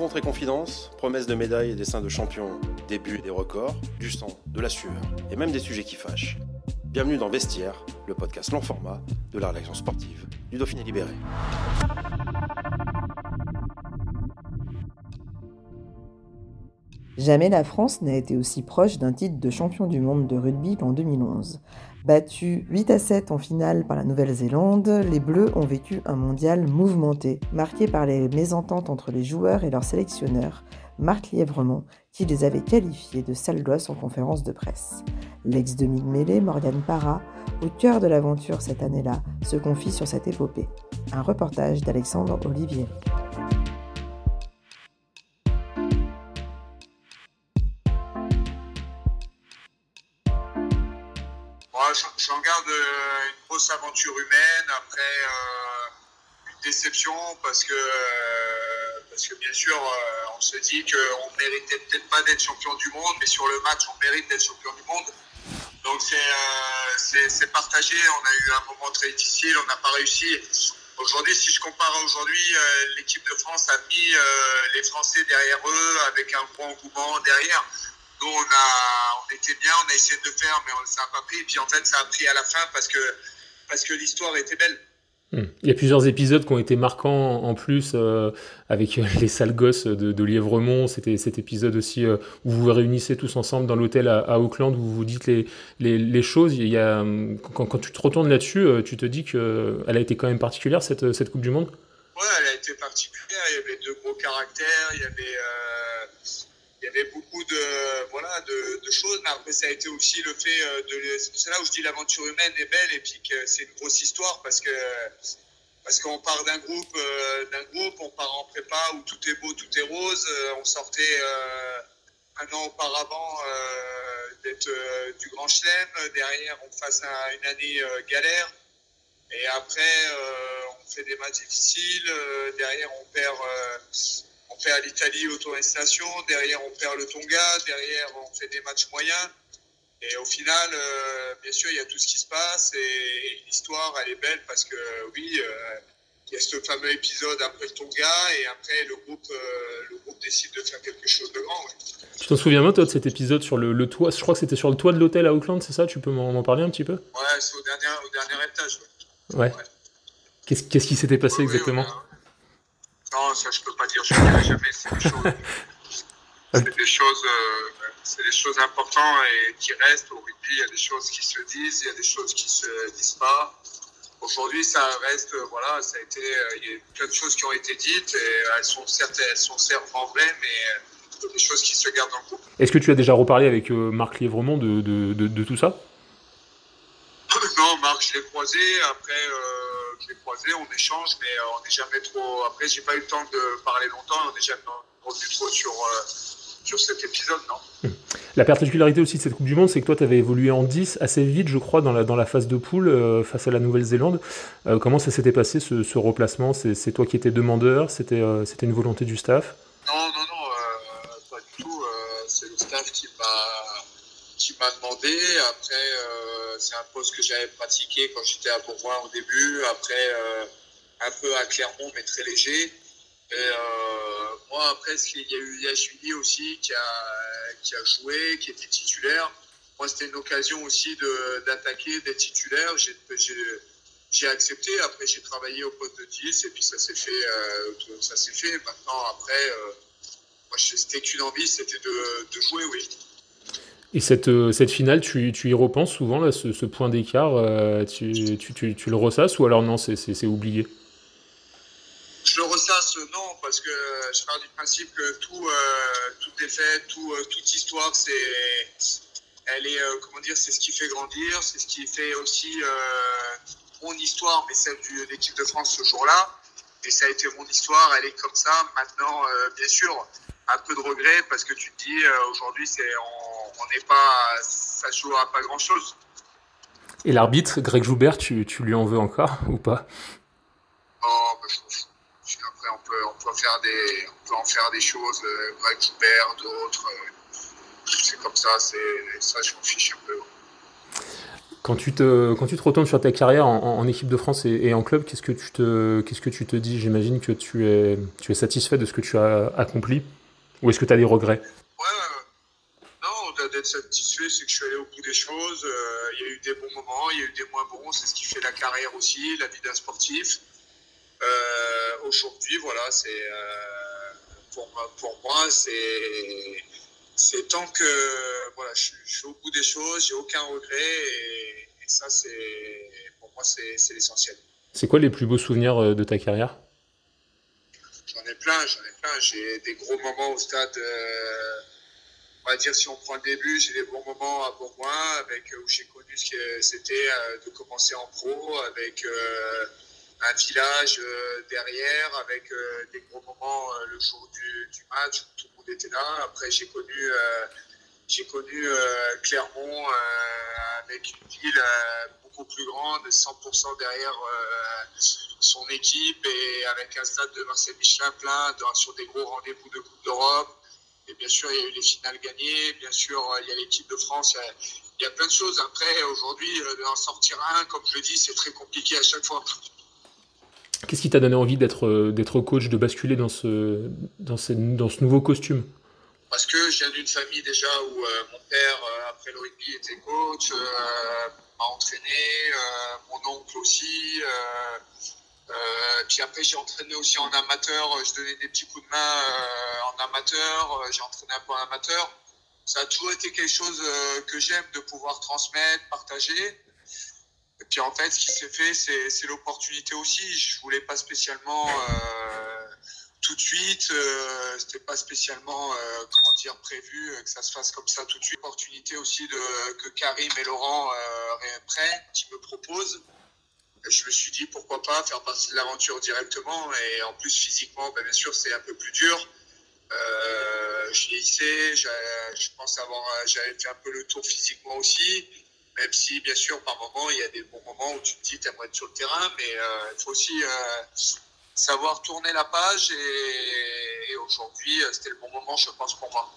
Rencontres et confidences, promesses de médailles et dessins de champions, débuts et des records, du sang, de la sueur et même des sujets qui fâchent. Bienvenue dans Vestiaire, le podcast long format de la rédaction sportive du Dauphiné Libéré. Jamais la France n'a été aussi proche d'un titre de champion du monde de rugby qu'en 2011. Battus 8 à 7 en finale par la Nouvelle-Zélande, les Bleus ont vécu un mondial mouvementé, marqué par les mésententes entre les joueurs et leurs sélectionneurs, Marc Lièvremont, qui les avait qualifiés de sales gosses en conférence de presse. L'ex-demi de mêlée, Morgane Parra, au cœur de l'aventure cette année-là, se confie sur cette épopée. Un reportage d'Alexandre Olivier. J'en garde euh, une grosse aventure humaine, après euh, une déception parce que, euh, parce que bien sûr, on se dit qu'on méritait peut-être pas d'être champion du monde, mais sur le match, on mérite d'être champion du monde. Donc c'est partagé, on a eu un moment très difficile, on n'a pas réussi. Aujourd'hui, si je compare aujourd'hui, l'équipe de France a mis les Français derrière eux avec un bon engouement derrière. Nous, on, a, on était bien, on a essayé de le faire, mais ça n'a pas pris. Et puis en fait, ça a pris à la fin parce que, parce que l'histoire était belle. Hmm. Il y a plusieurs épisodes qui ont été marquants en plus euh, avec euh, les sales gosses de, de Lièvremont. C'était cet épisode aussi euh, où vous vous réunissez tous ensemble dans l'hôtel à, Auckland où vous vous dites les, les, les choses. Il y a, quand, quand, tu te retournes là-dessus, tu te dis qu'elle a été quand même particulière cette, cette Coupe du Monde? Ouais, elle a été particulière. Il y avait deux gros caractères. Il y avait il y avait beaucoup de voilà de, choses mais après ça a été aussi le fait euh, de c'est là où je dis l'aventure humaine est belle et puis que c'est une grosse histoire parce que parce qu'on part d'un groupe euh, d'un groupe on part en prépa où tout est beau tout est rose euh, on sortait un an auparavant d'être du grand chelem derrière on passe une année galère et après on fait des matchs difficiles derrière on perd on à l'Italie l'autorisation, derrière on perd le Tonga, derrière on fait des matchs moyens. Et au final, euh, bien sûr, il y a tout ce qui se passe et, l'histoire, elle est belle parce que oui, euh, il y a ce fameux épisode après le Tonga et après le groupe, euh, le groupe décide de faire quelque chose de grand. Tu t'en souviens bien, toi, de cet épisode sur le, toit Je crois que c'était sur le toit de l'hôtel à Auckland, c'est ça? Tu peux m'en parler un petit peu? Ouais, c'est au dernier, au dernier étage. Ouais. Qu'est-ce qui s'était passé exactement? Non, ça je peux pas dire, je ne dirai jamais. C'est des choses, c'est des choses, euh, c'est des choses importantes et qui restent. Au rugby, il y a des choses qui se disent, il y a des choses qui se disent pas. Aujourd'hui, ça reste, voilà, ça a été, euh, il y a plein de choses qui ont été dites et elles sont certes, elles sont certes en vrai, mais il y a des choses qui se gardent dans le groupe. Est-ce que tu as déjà reparlé avec euh, Marc Lièvremont de, de, de, de tout ça? Non, Marc, je l'ai croisé. Après, je l'ai croisé, on échange, mais euh, on n'est jamais trop. Après, j'ai pas eu le temps de parler longtemps, on n'est jamais revenu trop sur, euh, sur cet épisode, non. Hmm. La particularité aussi de cette Coupe du Monde, c'est que toi, tu avais évolué en 10 assez vite, je crois, dans la, dans la phase de poule euh, face à la Nouvelle-Zélande. comment ça s'était passé ce, ce replacement? C'est, toi qui étais demandeur C'était, c'était une volonté du staff? M'a demandé. Après, euh, c'est un poste que j'avais pratiqué quand j'étais à Bourgoin au début. Après, euh, un peu à Clermont, mais très léger. Et euh, moi, après, il y a eu Yashuni aussi qui a, qui a joué, qui était titulaire. Moi, c'était une occasion aussi d'attaquer, d'être titulaire. J'ai accepté. Après, j'ai travaillé au poste de 10 et puis ça s'est fait. ça s'est fait. Maintenant, après, moi, c'était qu'une envie, c'était de, de jouer, oui. Et cette, euh, cette finale, tu, tu, y repenses souvent, là, ce, point d'écart, euh, tu, tu, le ressasses ou alors non, c'est oublié? Je le ressasse, non, parce que je pars du principe que tout, euh, tout est fait, tout, toute histoire, c'est, elle c'est ce qui fait grandir, c'est ce qui fait aussi mon histoire, mais celle de l'équipe de France ce jour-là. Et ça a été mon histoire, elle est comme ça. Maintenant, bien sûr, un peu de regret parce que tu te dis aujourd'hui, c'est on n'est pas, ça joue à pas grand-chose. Et l'arbitre, Greg Joubert, tu, tu, lui en veux encore ou pas? Oh, bah, je Après, on peut, on, peut faire des, on peut en faire des choses. Greg Joubert, d'autres c'est comme ça, c'est ça, je m'en fiche un peu. Quand tu, te, quand tu te retournes sur ta carrière en, équipe de France et, en club, qu'est-ce que tu te, qu'est-ce que tu te dis? J'imagine que tu es, tu es satisfait de ce que tu as accompli? Ou est-ce que tu as des regrets? D'être satisfait, c'est que je suis allé au bout des choses. Euh, il y a eu des bons moments, il y a eu des moins bons. C'est ce qui fait la carrière aussi, la vie d'un sportif. Euh, aujourd'hui, voilà, c'est euh, pour, pour moi, c'est c'est tant que voilà, je, suis au bout des choses, j'ai aucun regret et, ça, c'est pour moi, c'est l'essentiel. C'est quoi les plus beaux souvenirs euh, de ta carrière? J'en ai plein, j'en ai plein. J'ai des gros moments au stade. Euh, on va dire si on prend le début, j'ai des bons moments à Bourgoin avec où j'ai connu ce que c'était euh, de commencer en pro avec un village derrière avec des gros moments le jour du, match où tout était là. Après, j'ai connu, euh, j'ai connu euh, Clermont euh, avec une ville beaucoup plus grande, 100% derrière son équipe et avec un stade de Marcel Michelin plein sur des gros rendez-vous de Coupe d'Europe. Et bien sûr, il y a eu les finales gagnées. Bien sûr, il y a l'équipe de France. Il y, a, plein de choses. Après, aujourd'hui, d'en sortir un, comme je le dis, c'est très compliqué à chaque fois. Qu'est-ce qui t'a donné envie d'être euh, d'être coach, de basculer dans ce dans ce, dans ce nouveau costume? Parce que je viens d'une famille déjà où euh, mon père, euh, après le rugby, était coach, m'a entraîné, mon oncle aussi. Puis après, j'ai entraîné aussi en amateur. Je donnais des petits coups de main en amateur. j'ai entraîné un peu en amateur. Ça a toujours été quelque chose que j'aime de pouvoir transmettre, partager. Et puis en fait, ce qui s'est fait, c'est l'opportunité aussi. Je voulais pas spécialement euh, tout de suite. Euh, C'était pas spécialement euh, comment dire prévu que ça se fasse comme ça tout de suite. Opportunité aussi de que Karim et Laurent euh, prennent, qui me proposent. Je me suis dit pourquoi pas faire partie de l'aventure directement. Et en plus physiquement, ben, bien sûr, c'est un peu plus dur. Euh, je vieillissais, je pense avoir, fait un peu le tour physiquement aussi. Même si, bien sûr, par moment, il y a des bons moments où tu te dis, tu aimerais être sur le terrain, mais euh, il faut aussi euh, savoir tourner la page. Et, aujourd'hui, euh, c'était le bon moment, je pense, pour moi.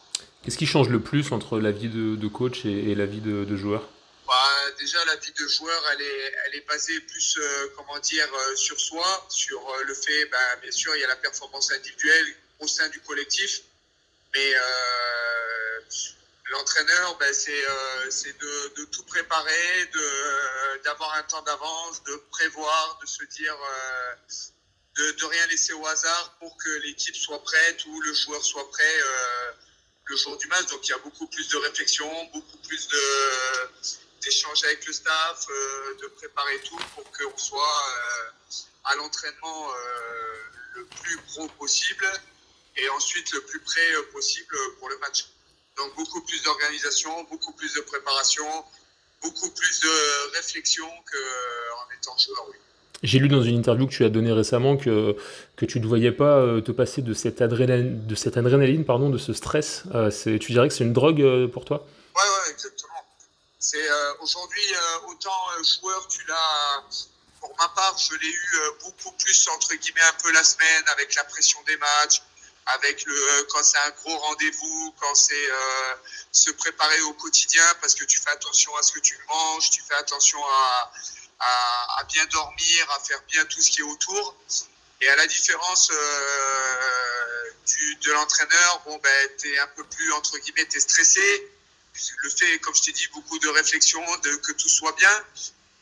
Qu'est-ce qui change le plus entre la vie de, coach et, la vie de, joueur? Bah, Déjà, la vie de joueur, elle est, elle est basée plus, comment dire, sur soi, sur le fait, bah, bien sûr, il y a la performance individuelle au sein du collectif, mais L'entraîneur, ben, c'est euh, de, de, tout préparer, d'avoir un temps d'avance, de prévoir, de se dire, euh, de, de, rien laisser au hasard pour que l'équipe soit prête ou le joueur soit prêt euh, le jour du match. Donc il y a beaucoup plus de réflexion, beaucoup plus d'échanges avec le staff, euh, de préparer tout pour qu'on soit euh, à l'entraînement le plus pro possible et ensuite le plus près possible pour le match. Donc beaucoup plus d'organisation, beaucoup plus de préparation, beaucoup plus de réflexion qu'en étant joueur, oui. J'ai lu dans une interview que tu as donnée récemment que, que tu ne voyais pas euh, te passer de cette adrénaline, de, cette adrénaline pardon, de ce stress. Euh, tu dirais que c'est une drogue euh, pour toi? Oui, ouais, exactement. C'est aujourd'hui autant joueur, tu l'as. Pour ma part, je l'ai eu beaucoup plus entre guillemets un peu la semaine avec la pression des matchs, avec le euh, quand c'est un gros rendez-vous, quand c'est euh, se préparer au quotidien parce que tu fais attention à ce que tu manges, tu fais attention à, à, bien dormir, à faire bien tout ce qui est autour. Et à la différence euh, du, de l'entraîneur, bon ben t'es un peu plus entre guillemets t'es stressé. Le fait, comme je t'ai dit, beaucoup de réflexion, de que tout soit bien.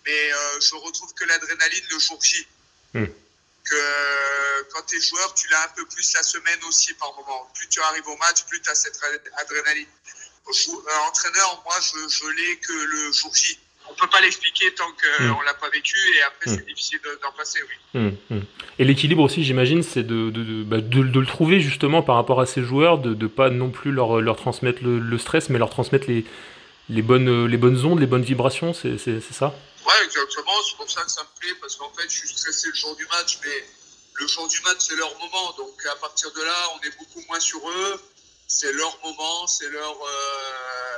Mais euh, je retrouve que l'adrénaline le jour J. Hmm que euh, quand tu es joueur, tu l'as un peu plus la semaine aussi par moment. Plus tu arrives au match, plus tu as cette adrénaline. Euh, entraîneur, moi, je, je l'ai que le jour J. On peut pas l'expliquer tant qu'on mm. l'a pas vécu et après, c'est mm. difficile d'en passer, oui. Mm, et l'équilibre aussi, j'imagine, c'est de, de, bah, de, de, le trouver justement par rapport à ces joueurs, de ne pas non plus leur, leur transmettre le, le, stress, mais leur transmettre les, les, bonnes, les bonnes ondes, les bonnes vibrations, c'est ça? Ouais, exactement. C'est pour ça que ça me plaît, parce qu'en fait, je suis stressé le jour du match, mais le jour du match, c'est leur moment. Donc à partir de là, on est beaucoup moins sur eux. C'est leur moment, c'est leur. Euh,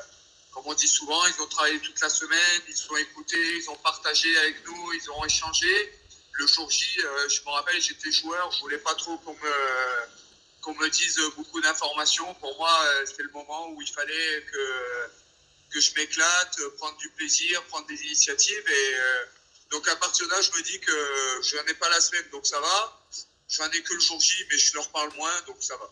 comme on dit souvent, ils ont travaillé toute la semaine, ils se sont écoutés, ils ont partagé avec nous, ils ont échangé. Le jour J, euh, je me rappelle, j'étais joueur, je voulais pas trop qu'on me, dise beaucoup d'informations. Pour moi, euh, c'était le moment où il fallait que, que je m'éclate, prendre du plaisir, prendre des initiatives. Et donc à partir de là, je me dis que je n'en ai pas la semaine, donc ça va. J'en ai que le jour J, mais je leur parle moins, donc ça va.